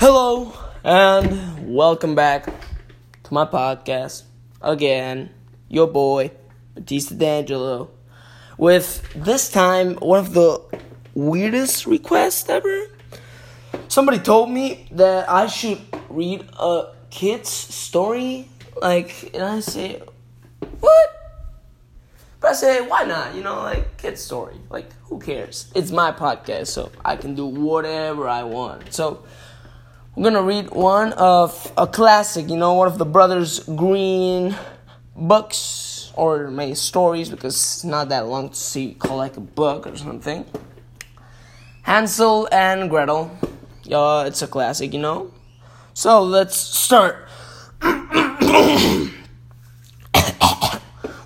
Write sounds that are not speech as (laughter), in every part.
Hello and welcome back to my podcast again. Your boy Batista D'Angelo with this time one of the weirdest requests ever. Somebody told me that I should read a kid's story, like, and I say, what? But I say, why not? You know, like, kid's story. Like, who cares? It's my podcast, so I can do whatever I want. So, I'm gonna read one of a classic, you know, one of the Brothers Grimm books or maybe stories because it's not that long to see call like a book or something. Hansel and Gretel. Yeah, it's a classic, you know. So let's start.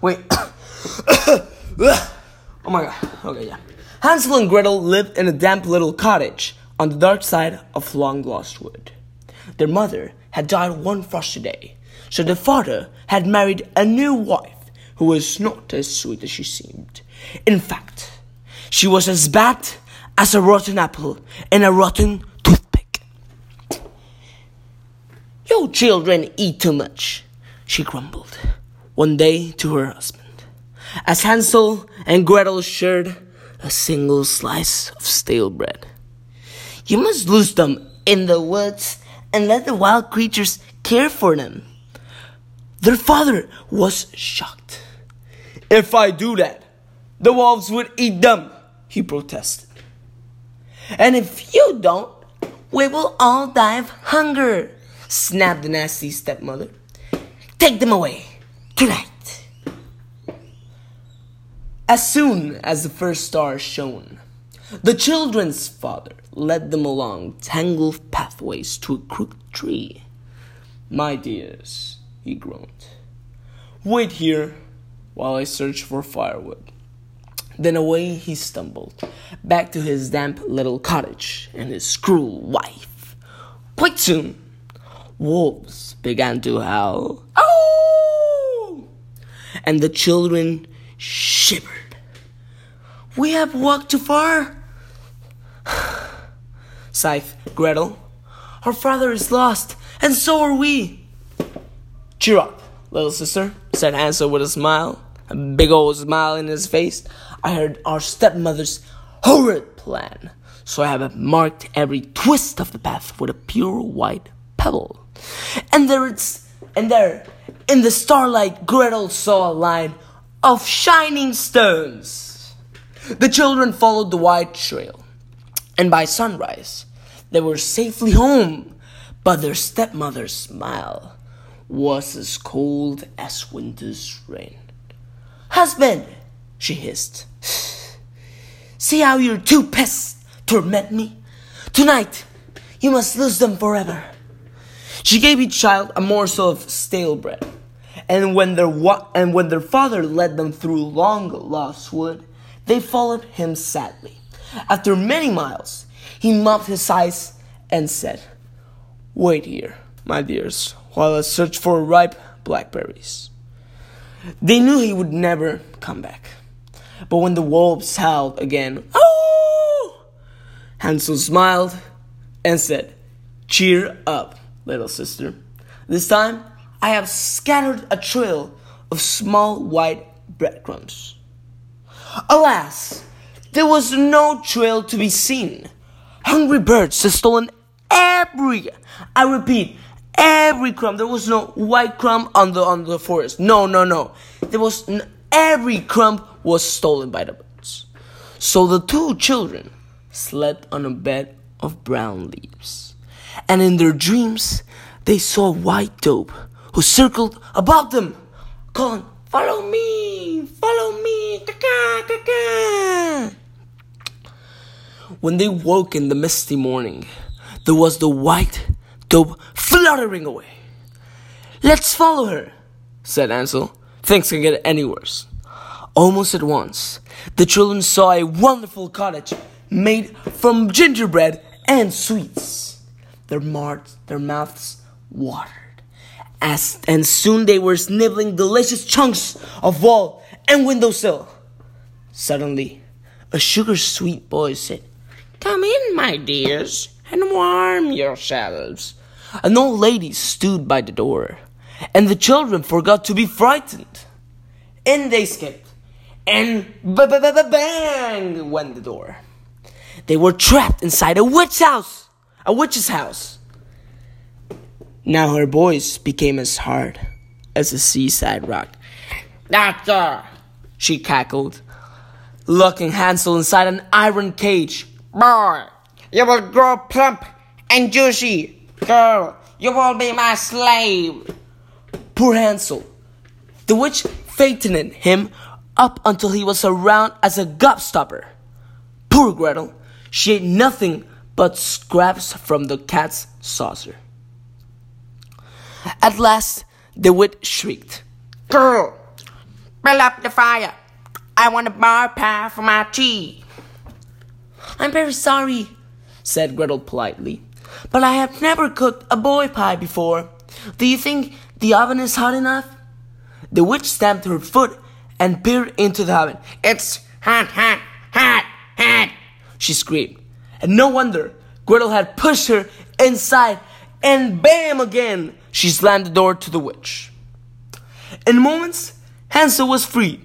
Wait. oh my god. Okay, yeah. Hansel and Gretel lived in a damp little cottage on the dark side of long lost wood. Their mother had died one frosty day, so the father had married a new wife who was not as sweet as she seemed. In fact, she was as bad as a rotten apple and a rotten toothpick. You children eat too much, she grumbled one day to her husband, as Hansel and Gretel shared a single slice of stale bread. You must lose them in the woods and let the wild creatures care for them. Their father was shocked. If I do that, the wolves would eat them, he protested. And if you don't, we will all die of hunger, snapped the nasty stepmother. Take them away tonight. As soon as the first star shone, the children's father led them along tangled pathways to a crooked tree. My dears, he groaned, wait here while I search for firewood. Then away he stumbled, back to his damp little cottage and his cruel wife. Quite soon, wolves began to howl. And the children shivered. We have walked too far, sighed Gretel. Our father is lost, and so are we. Cheer up, little sister, said Hansel with a smile, a big old smile in his face. I heard our stepmother's horrid plan, so I have marked every twist of the path with a pure white pebble. And there it's and there, in the starlight, Gretel saw a line of shining stones. The children followed the white trail, and by sunrise, they were safely home. But their stepmother's smile was as cold as winter's rain. Husband, she hissed. (sighs) See how your two pests torment me? Tonight, you must lose them forever. She gave each child a morsel of stale bread, and when their wa- and when their father led them through long lost wood, they followed him sadly. After many miles, he mopped his eyes and said, "Wait here, my dears, while I search for ripe blackberries." They knew he would never come back. But when the wolves howled again, oh! Hansel smiled and said, Cheer up, little sister. This time I have scattered a trail of small white breadcrumbs. Alas, there was no trail to be seen. Hungry birds had stolen every, I repeat, every crumb. There was no white crumb on the on the forest. No, no, no. There was n- every crumb was stolen by the birds. So the two children slept on a bed of brown leaves, and in their dreams they saw white dove who circled above them, calling, "Follow me, follow me, caca, caca." When they woke in the misty morning, there was the white dove fluttering away. Let's follow her, said Ansel. Things can get any worse. Almost at once, the children saw a wonderful cottage made from gingerbread and sweets. Their, mar- their mouths watered, as, and soon they were sniveling delicious chunks of wall and windowsill. Suddenly, a sugar sweet voice said, Come in, my dears. and warm yourselves. An old lady stood by the door, and the children forgot to be frightened. In they skipped, and ba ba ba bang went the door. They were trapped inside a witch house, a witch's house. Now her voice became as hard as a seaside rock. Doctor, she cackled, locking Hansel inside an iron cage. Boy, you will grow plump and juicy. Girl, you will be my slave. Poor Hansel. The witch fattened him up until he was around as a gobstopper. Poor Gretel. She ate nothing but scraps from the cat's saucer. At last, the witch shrieked. Girl, build up the fire. I want a bar pie for my tea. I'm very sorry, said Gretel politely, but I have never cooked a boy pie before. Do you think the oven is hot enough? The witch stamped her foot and peered into the oven. It's hot, hot, hot, hot, she screamed. And no wonder Gretel had pushed her inside, and bam again, she slammed the door to the witch. In moments, Hansel was free.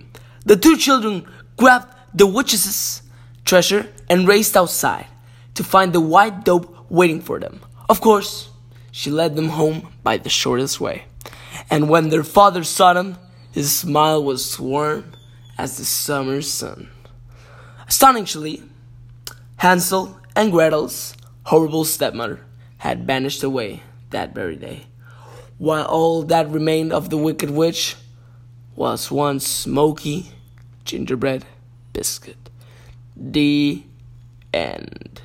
The two children grabbed the witch's treasure and raced outside to find the white dope waiting for them. Of course, she led them home by the shortest way. And when their father saw them, his smile was warm as the summer sun. Astonishingly, Hansel and Gretel's horrible stepmother had vanished away that very day, while all that remained of the wicked witch was one smoky gingerbread biscuit. The end.